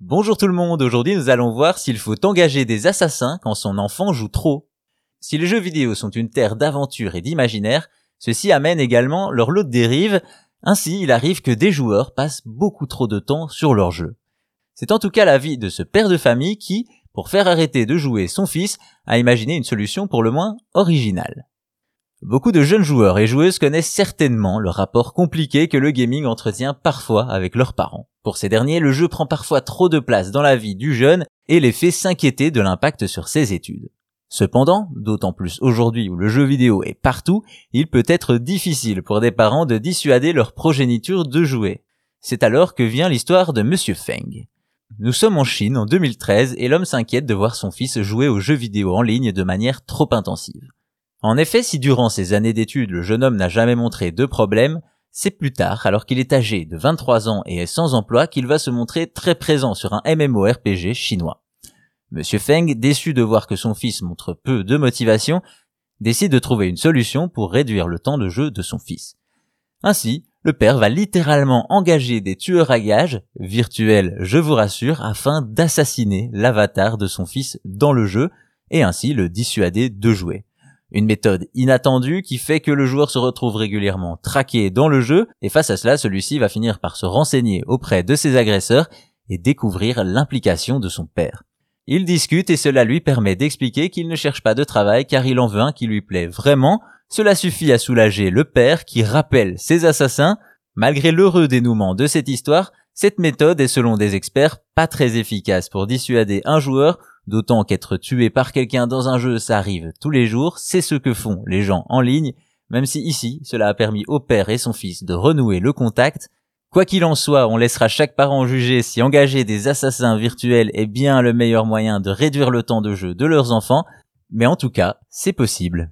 Bonjour tout le monde, aujourd'hui nous allons voir s'il faut engager des assassins quand son enfant joue trop. Si les jeux vidéo sont une terre d'aventure et d'imaginaire, ceci amène également leur lot de dérives, ainsi il arrive que des joueurs passent beaucoup trop de temps sur leur jeu. C'est en tout cas l'avis de ce père de famille qui, pour faire arrêter de jouer son fils, a imaginé une solution pour le moins originale. Beaucoup de jeunes joueurs et joueuses connaissent certainement le rapport compliqué que le gaming entretient parfois avec leurs parents. Pour ces derniers, le jeu prend parfois trop de place dans la vie du jeune et les fait s'inquiéter de l'impact sur ses études. Cependant, d'autant plus aujourd'hui où le jeu vidéo est partout, il peut être difficile pour des parents de dissuader leur progéniture de jouer. C'est alors que vient l'histoire de Monsieur Feng. Nous sommes en Chine en 2013 et l'homme s'inquiète de voir son fils jouer aux jeux vidéo en ligne de manière trop intensive. En effet, si durant ses années d'études le jeune homme n'a jamais montré de problème, c'est plus tard, alors qu'il est âgé de 23 ans et est sans emploi, qu'il va se montrer très présent sur un MMORPG chinois. Monsieur Feng, déçu de voir que son fils montre peu de motivation, décide de trouver une solution pour réduire le temps de jeu de son fils. Ainsi, le père va littéralement engager des tueurs à gages, virtuels je vous rassure, afin d'assassiner l'avatar de son fils dans le jeu, et ainsi le dissuader de jouer. Une méthode inattendue qui fait que le joueur se retrouve régulièrement traqué dans le jeu et face à cela, celui-ci va finir par se renseigner auprès de ses agresseurs et découvrir l'implication de son père. Il discute et cela lui permet d'expliquer qu'il ne cherche pas de travail car il en veut un qui lui plaît vraiment. Cela suffit à soulager le père qui rappelle ses assassins. Malgré l'heureux dénouement de cette histoire, cette méthode est selon des experts pas très efficace pour dissuader un joueur D'autant qu'être tué par quelqu'un dans un jeu, ça arrive tous les jours, c'est ce que font les gens en ligne, même si ici, cela a permis au père et son fils de renouer le contact. Quoi qu'il en soit, on laissera chaque parent juger si engager des assassins virtuels est bien le meilleur moyen de réduire le temps de jeu de leurs enfants, mais en tout cas, c'est possible.